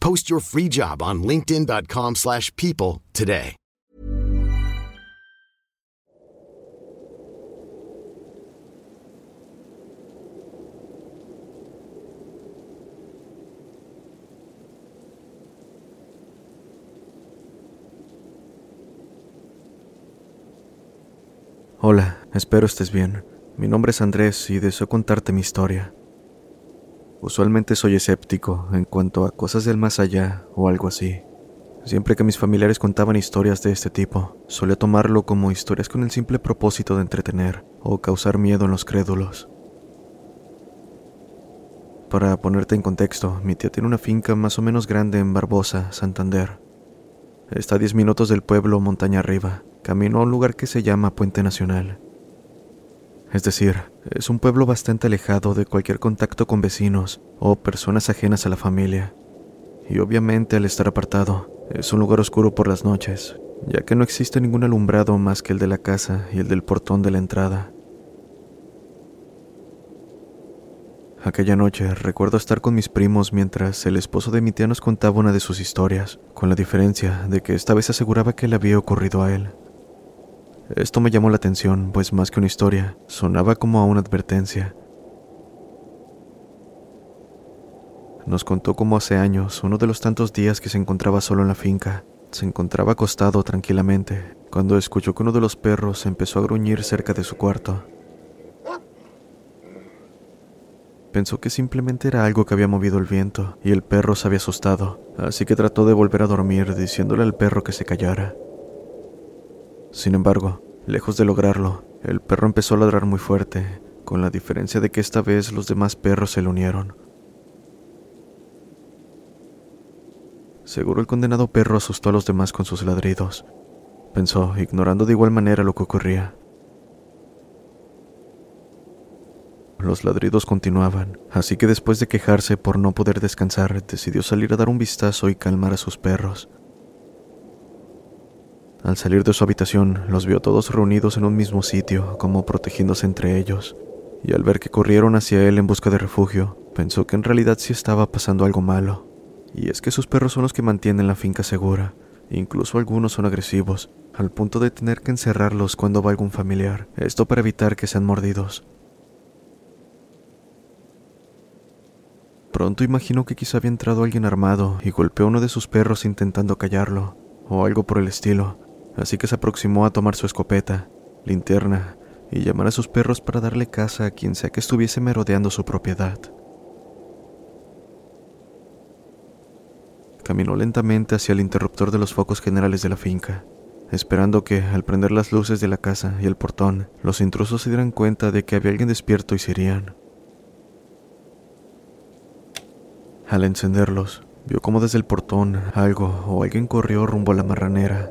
Post your free job on linkedin.com/people slash people today. Hola, espero estés bien. Mi nombre es Andrés y deseo contarte mi historia. Usualmente soy escéptico en cuanto a cosas del más allá o algo así. Siempre que mis familiares contaban historias de este tipo, solía tomarlo como historias con el simple propósito de entretener o causar miedo en los crédulos. Para ponerte en contexto, mi tía tiene una finca más o menos grande en Barbosa, Santander. Está a 10 minutos del pueblo montaña arriba, camino a un lugar que se llama Puente Nacional. Es decir, es un pueblo bastante alejado de cualquier contacto con vecinos o personas ajenas a la familia. Y obviamente al estar apartado, es un lugar oscuro por las noches, ya que no existe ningún alumbrado más que el de la casa y el del portón de la entrada. Aquella noche recuerdo estar con mis primos mientras el esposo de mi tía nos contaba una de sus historias, con la diferencia de que esta vez aseguraba que le había ocurrido a él. Esto me llamó la atención, pues más que una historia, sonaba como a una advertencia. Nos contó cómo hace años, uno de los tantos días que se encontraba solo en la finca, se encontraba acostado tranquilamente, cuando escuchó que uno de los perros empezó a gruñir cerca de su cuarto. Pensó que simplemente era algo que había movido el viento, y el perro se había asustado, así que trató de volver a dormir diciéndole al perro que se callara. Sin embargo, lejos de lograrlo, el perro empezó a ladrar muy fuerte, con la diferencia de que esta vez los demás perros se le unieron. Seguro el condenado perro asustó a los demás con sus ladridos, pensó, ignorando de igual manera lo que ocurría. Los ladridos continuaban, así que después de quejarse por no poder descansar, decidió salir a dar un vistazo y calmar a sus perros. Al salir de su habitación, los vio todos reunidos en un mismo sitio, como protegiéndose entre ellos, y al ver que corrieron hacia él en busca de refugio, pensó que en realidad sí estaba pasando algo malo. Y es que sus perros son los que mantienen la finca segura, incluso algunos son agresivos, al punto de tener que encerrarlos cuando va algún familiar, esto para evitar que sean mordidos. Pronto imaginó que quizá había entrado alguien armado y golpeó a uno de sus perros intentando callarlo, o algo por el estilo, así que se aproximó a tomar su escopeta, linterna, y llamar a sus perros para darle caza a quien sea que estuviese merodeando su propiedad. Caminó lentamente hacia el interruptor de los focos generales de la finca, esperando que, al prender las luces de la casa y el portón, los intrusos se dieran cuenta de que había alguien despierto y se irían. Al encenderlos, vio como desde el portón algo o alguien corrió rumbo a la marranera.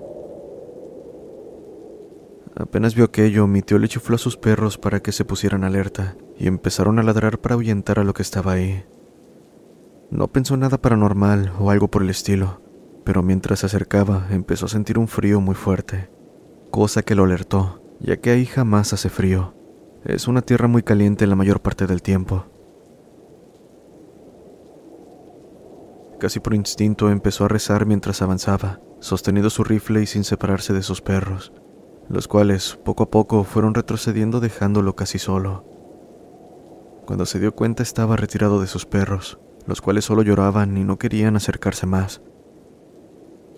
Apenas vio aquello, mi tío le chifló a sus perros para que se pusieran alerta y empezaron a ladrar para ahuyentar a lo que estaba ahí. No pensó nada paranormal o algo por el estilo, pero mientras se acercaba empezó a sentir un frío muy fuerte, cosa que lo alertó, ya que ahí jamás hace frío. Es una tierra muy caliente la mayor parte del tiempo. Casi por instinto empezó a rezar mientras avanzaba, sosteniendo su rifle y sin separarse de sus perros, los cuales poco a poco fueron retrocediendo dejándolo casi solo. Cuando se dio cuenta estaba retirado de sus perros, los cuales solo lloraban y no querían acercarse más.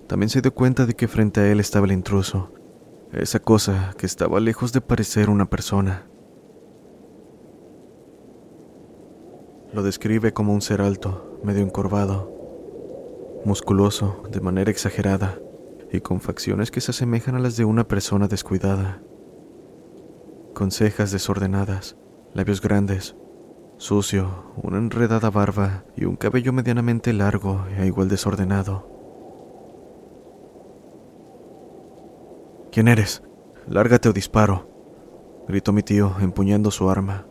También se dio cuenta de que frente a él estaba el intruso, esa cosa que estaba lejos de parecer una persona. Lo describe como un ser alto, medio encorvado, musculoso de manera exagerada y con facciones que se asemejan a las de una persona descuidada, con cejas desordenadas, labios grandes, sucio, una enredada barba y un cabello medianamente largo e igual desordenado. ¿Quién eres? Lárgate o disparo, gritó mi tío empuñando su arma.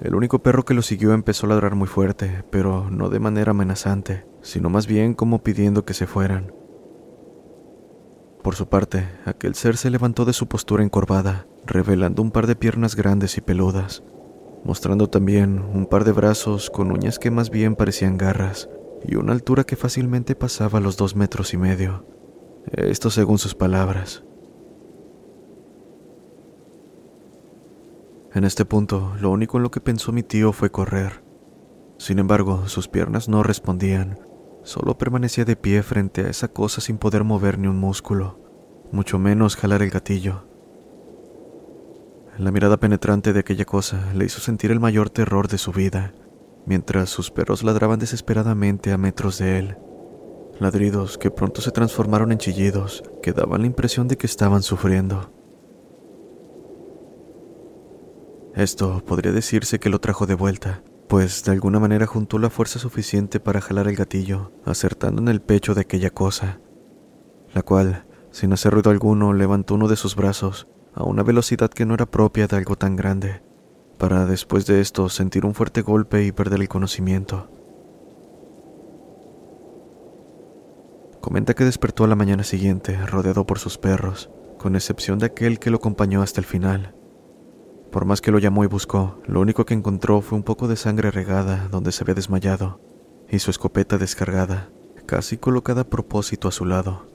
El único perro que lo siguió empezó a ladrar muy fuerte, pero no de manera amenazante, sino más bien como pidiendo que se fueran. Por su parte, aquel ser se levantó de su postura encorvada, revelando un par de piernas grandes y peludas, mostrando también un par de brazos con uñas que más bien parecían garras, y una altura que fácilmente pasaba los dos metros y medio. Esto según sus palabras. En este punto, lo único en lo que pensó mi tío fue correr. Sin embargo, sus piernas no respondían, solo permanecía de pie frente a esa cosa sin poder mover ni un músculo, mucho menos jalar el gatillo. La mirada penetrante de aquella cosa le hizo sentir el mayor terror de su vida, mientras sus perros ladraban desesperadamente a metros de él, ladridos que pronto se transformaron en chillidos que daban la impresión de que estaban sufriendo. Esto podría decirse que lo trajo de vuelta, pues de alguna manera juntó la fuerza suficiente para jalar el gatillo, acertando en el pecho de aquella cosa, la cual, sin hacer ruido alguno, levantó uno de sus brazos a una velocidad que no era propia de algo tan grande, para después de esto sentir un fuerte golpe y perder el conocimiento. Comenta que despertó a la mañana siguiente rodeado por sus perros, con excepción de aquel que lo acompañó hasta el final, por más que lo llamó y buscó, lo único que encontró fue un poco de sangre regada donde se había desmayado, y su escopeta descargada, casi colocada a propósito a su lado.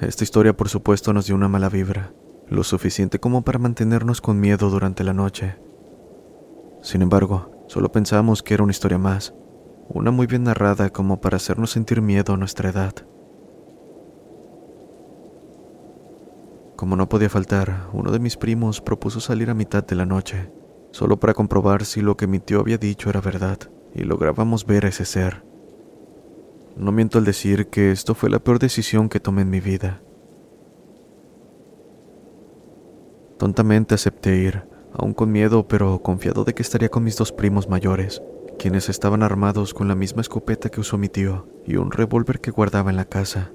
Esta historia por supuesto nos dio una mala vibra, lo suficiente como para mantenernos con miedo durante la noche. Sin embargo, solo pensamos que era una historia más, una muy bien narrada como para hacernos sentir miedo a nuestra edad. Como no podía faltar, uno de mis primos propuso salir a mitad de la noche, solo para comprobar si lo que mi tío había dicho era verdad, y lográbamos ver a ese ser. No miento al decir que esto fue la peor decisión que tomé en mi vida. Tontamente acepté ir, aún con miedo, pero confiado de que estaría con mis dos primos mayores, quienes estaban armados con la misma escopeta que usó mi tío y un revólver que guardaba en la casa.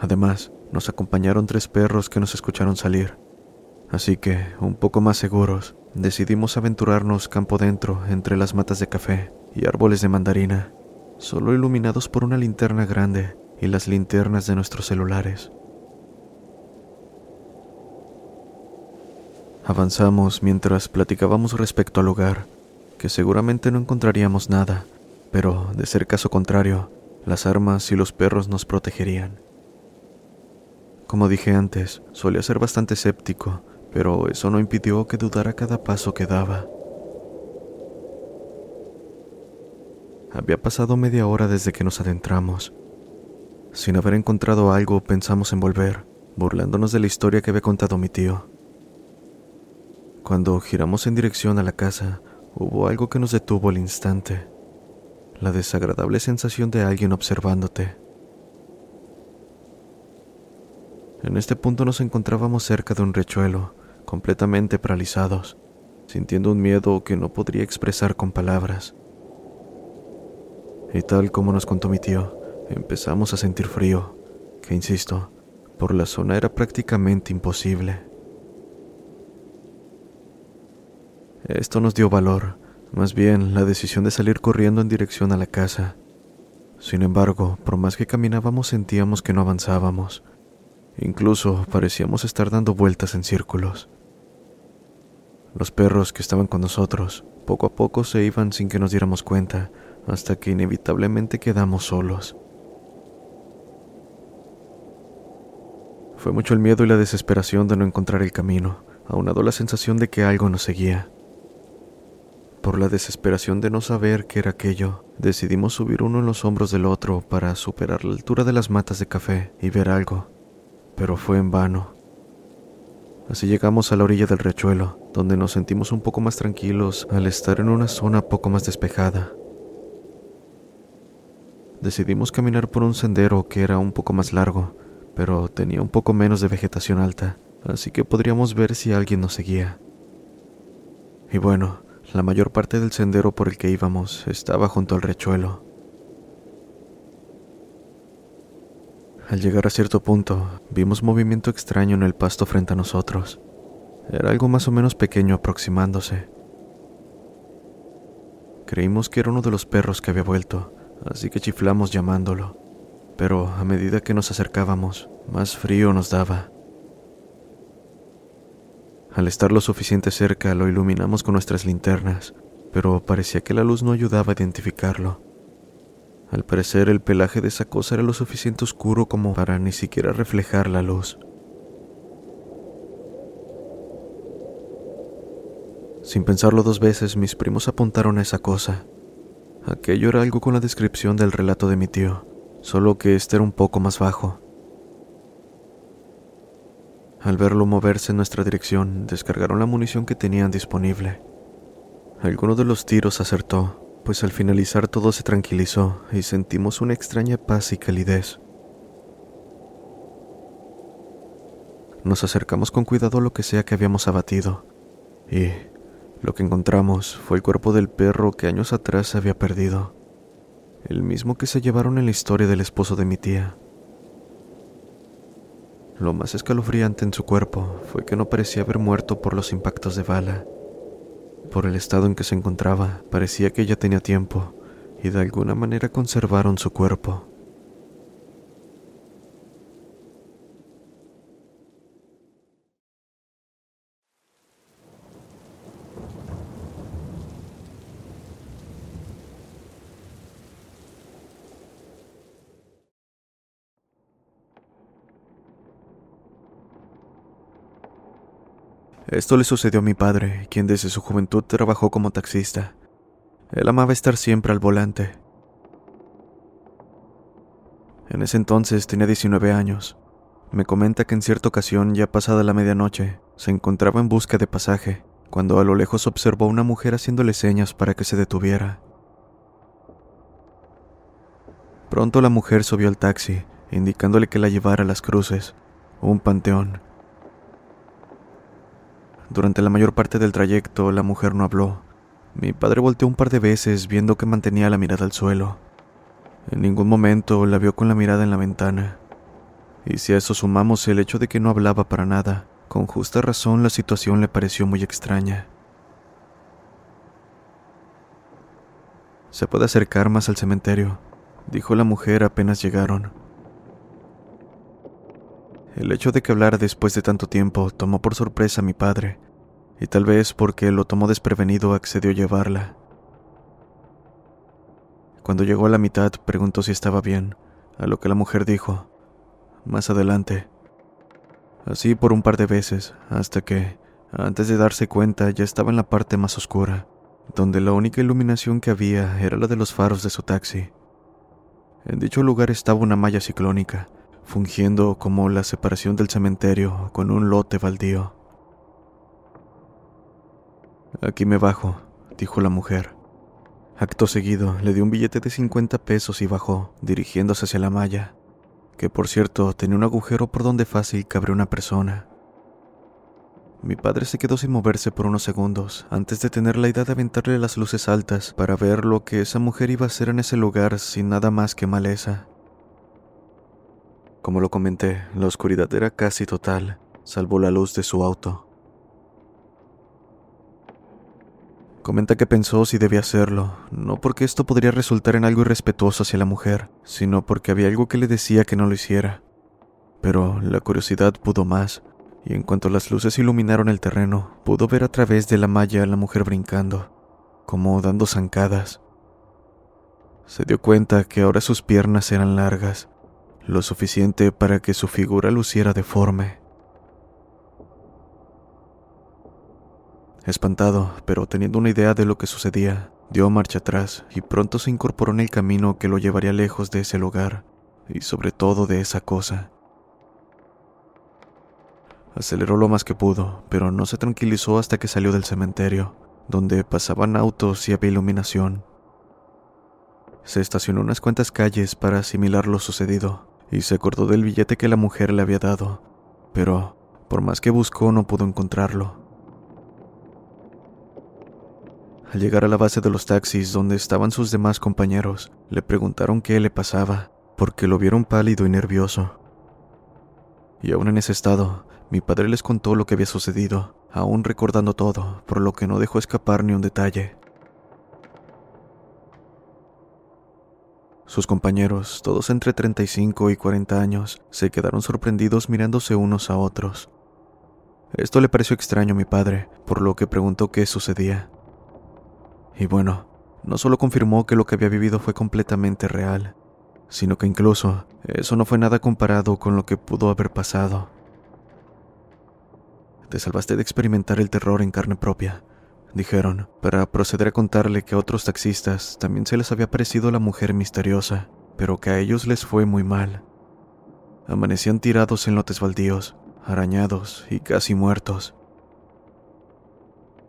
Además, nos acompañaron tres perros que nos escucharon salir. Así que, un poco más seguros, decidimos aventurarnos campo dentro entre las matas de café y árboles de mandarina, solo iluminados por una linterna grande y las linternas de nuestros celulares. Avanzamos mientras platicábamos respecto al lugar, que seguramente no encontraríamos nada, pero de ser caso contrario, las armas y los perros nos protegerían. Como dije antes, solía ser bastante escéptico, pero eso no impidió que dudara cada paso que daba. Había pasado media hora desde que nos adentramos. Sin haber encontrado algo, pensamos en volver, burlándonos de la historia que había contado mi tío. Cuando giramos en dirección a la casa, hubo algo que nos detuvo al instante. La desagradable sensación de alguien observándote. En este punto nos encontrábamos cerca de un rechuelo, completamente paralizados, sintiendo un miedo que no podría expresar con palabras. Y tal como nos contó mi tío, empezamos a sentir frío, que insisto, por la zona era prácticamente imposible. Esto nos dio valor, más bien la decisión de salir corriendo en dirección a la casa. Sin embargo, por más que caminábamos sentíamos que no avanzábamos. Incluso parecíamos estar dando vueltas en círculos. Los perros que estaban con nosotros poco a poco se iban sin que nos diéramos cuenta, hasta que inevitablemente quedamos solos. Fue mucho el miedo y la desesperación de no encontrar el camino, aunado la sensación de que algo nos seguía. Por la desesperación de no saber qué era aquello, decidimos subir uno en los hombros del otro para superar la altura de las matas de café y ver algo, pero fue en vano. Así llegamos a la orilla del riachuelo, donde nos sentimos un poco más tranquilos al estar en una zona poco más despejada. Decidimos caminar por un sendero que era un poco más largo, pero tenía un poco menos de vegetación alta, así que podríamos ver si alguien nos seguía. Y bueno, la mayor parte del sendero por el que íbamos estaba junto al rechuelo. Al llegar a cierto punto, vimos movimiento extraño en el pasto frente a nosotros. Era algo más o menos pequeño aproximándose. Creímos que era uno de los perros que había vuelto, así que chiflamos llamándolo pero a medida que nos acercábamos, más frío nos daba. Al estar lo suficiente cerca, lo iluminamos con nuestras linternas, pero parecía que la luz no ayudaba a identificarlo. Al parecer, el pelaje de esa cosa era lo suficiente oscuro como para ni siquiera reflejar la luz. Sin pensarlo dos veces, mis primos apuntaron a esa cosa. Aquello era algo con la descripción del relato de mi tío solo que este era un poco más bajo. Al verlo moverse en nuestra dirección, descargaron la munición que tenían disponible. Alguno de los tiros acertó, pues al finalizar todo se tranquilizó y sentimos una extraña paz y calidez. Nos acercamos con cuidado a lo que sea que habíamos abatido, y lo que encontramos fue el cuerpo del perro que años atrás se había perdido el mismo que se llevaron en la historia del esposo de mi tía. Lo más escalofriante en su cuerpo fue que no parecía haber muerto por los impactos de bala. Por el estado en que se encontraba, parecía que ya tenía tiempo y de alguna manera conservaron su cuerpo. Esto le sucedió a mi padre, quien desde su juventud trabajó como taxista. Él amaba estar siempre al volante. En ese entonces tenía 19 años. Me comenta que en cierta ocasión, ya pasada la medianoche, se encontraba en busca de pasaje, cuando a lo lejos observó a una mujer haciéndole señas para que se detuviera. Pronto la mujer subió al taxi, indicándole que la llevara a las cruces, un panteón, durante la mayor parte del trayecto, la mujer no habló. Mi padre volteó un par de veces viendo que mantenía la mirada al suelo. En ningún momento la vio con la mirada en la ventana. Y si a eso sumamos el hecho de que no hablaba para nada, con justa razón la situación le pareció muy extraña. Se puede acercar más al cementerio, dijo la mujer apenas llegaron. El hecho de que hablara después de tanto tiempo tomó por sorpresa a mi padre, y tal vez porque lo tomó desprevenido accedió a llevarla. Cuando llegó a la mitad preguntó si estaba bien, a lo que la mujer dijo, más adelante. Así por un par de veces, hasta que, antes de darse cuenta, ya estaba en la parte más oscura, donde la única iluminación que había era la de los faros de su taxi. En dicho lugar estaba una malla ciclónica, fungiendo como la separación del cementerio con un lote baldío. Aquí me bajo, dijo la mujer. Acto seguido, le dio un billete de 50 pesos y bajó, dirigiéndose hacia la malla, que por cierto tenía un agujero por donde fácil cabría una persona. Mi padre se quedó sin moverse por unos segundos, antes de tener la idea de aventarle las luces altas para ver lo que esa mujer iba a hacer en ese lugar sin nada más que maleza. Como lo comenté, la oscuridad era casi total, salvo la luz de su auto. Comenta que pensó si debía hacerlo, no porque esto podría resultar en algo irrespetuoso hacia la mujer, sino porque había algo que le decía que no lo hiciera. Pero la curiosidad pudo más, y en cuanto las luces iluminaron el terreno, pudo ver a través de la malla a la mujer brincando, como dando zancadas. Se dio cuenta que ahora sus piernas eran largas, lo suficiente para que su figura luciera deforme. Espantado, pero teniendo una idea de lo que sucedía, dio marcha atrás y pronto se incorporó en el camino que lo llevaría lejos de ese lugar y sobre todo de esa cosa. Aceleró lo más que pudo, pero no se tranquilizó hasta que salió del cementerio, donde pasaban autos y había iluminación. Se estacionó unas cuantas calles para asimilar lo sucedido y se acordó del billete que la mujer le había dado, pero por más que buscó no pudo encontrarlo. Al llegar a la base de los taxis donde estaban sus demás compañeros, le preguntaron qué le pasaba, porque lo vieron pálido y nervioso. Y aún en ese estado, mi padre les contó lo que había sucedido, aún recordando todo, por lo que no dejó escapar ni un detalle. Sus compañeros, todos entre 35 y 40 años, se quedaron sorprendidos mirándose unos a otros. Esto le pareció extraño a mi padre, por lo que preguntó qué sucedía. Y bueno, no solo confirmó que lo que había vivido fue completamente real, sino que incluso eso no fue nada comparado con lo que pudo haber pasado. Te salvaste de experimentar el terror en carne propia, dijeron, para proceder a contarle que a otros taxistas también se les había parecido la mujer misteriosa, pero que a ellos les fue muy mal. Amanecían tirados en lotes baldíos, arañados y casi muertos.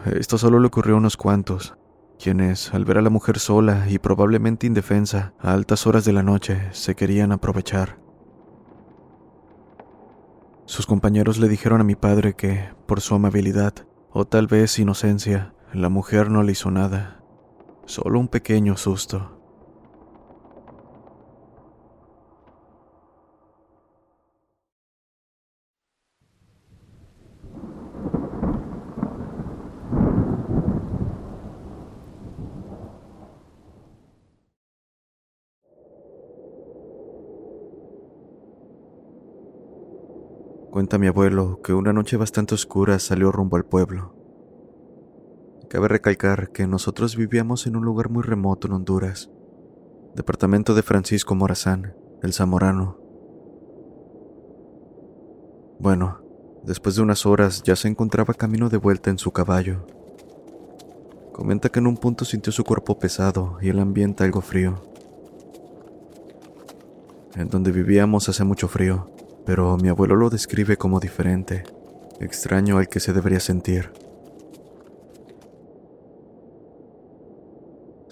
Esto solo le ocurrió a unos cuantos, quienes, al ver a la mujer sola y probablemente indefensa a altas horas de la noche, se querían aprovechar. Sus compañeros le dijeron a mi padre que, por su amabilidad, o tal vez inocencia, la mujer no le hizo nada, solo un pequeño susto. Cuenta mi abuelo que una noche bastante oscura salió rumbo al pueblo. Cabe recalcar que nosotros vivíamos en un lugar muy remoto en Honduras, departamento de Francisco Morazán, el Zamorano. Bueno, después de unas horas ya se encontraba camino de vuelta en su caballo. Comenta que en un punto sintió su cuerpo pesado y el ambiente algo frío. En donde vivíamos hace mucho frío, pero mi abuelo lo describe como diferente, extraño al que se debería sentir.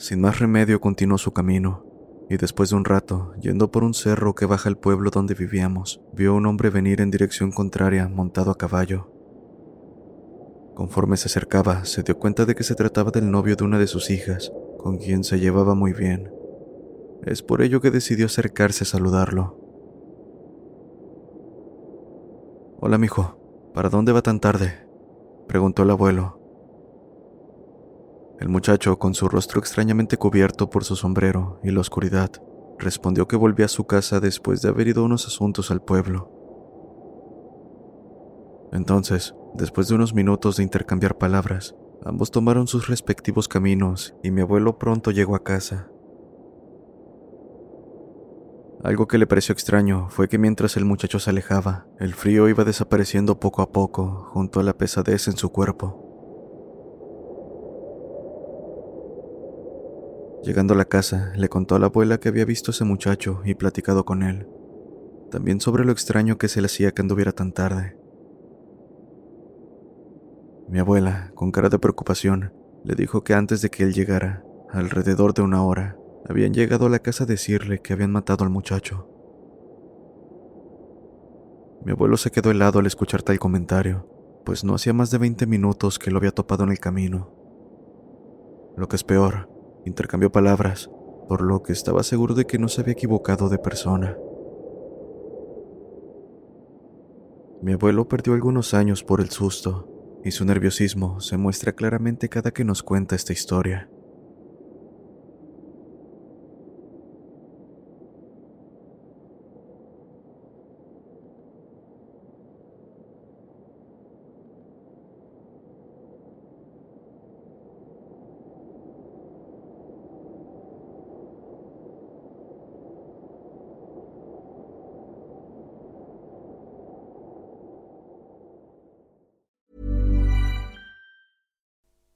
Sin más remedio continuó su camino, y después de un rato, yendo por un cerro que baja al pueblo donde vivíamos, vio un hombre venir en dirección contraria montado a caballo. Conforme se acercaba, se dio cuenta de que se trataba del novio de una de sus hijas, con quien se llevaba muy bien. Es por ello que decidió acercarse a saludarlo. Hola, mijo. ¿Para dónde va tan tarde? preguntó el abuelo. El muchacho, con su rostro extrañamente cubierto por su sombrero y la oscuridad, respondió que volvía a su casa después de haber ido unos asuntos al pueblo. Entonces, después de unos minutos de intercambiar palabras, ambos tomaron sus respectivos caminos y mi abuelo pronto llegó a casa. Algo que le pareció extraño fue que mientras el muchacho se alejaba, el frío iba desapareciendo poco a poco junto a la pesadez en su cuerpo. Llegando a la casa, le contó a la abuela que había visto a ese muchacho y platicado con él, también sobre lo extraño que se le hacía que anduviera tan tarde. Mi abuela, con cara de preocupación, le dijo que antes de que él llegara, alrededor de una hora, habían llegado a la casa a decirle que habían matado al muchacho. Mi abuelo se quedó helado al escuchar tal comentario, pues no hacía más de 20 minutos que lo había topado en el camino. Lo que es peor, Intercambió palabras, por lo que estaba seguro de que no se había equivocado de persona. Mi abuelo perdió algunos años por el susto, y su nerviosismo se muestra claramente cada que nos cuenta esta historia.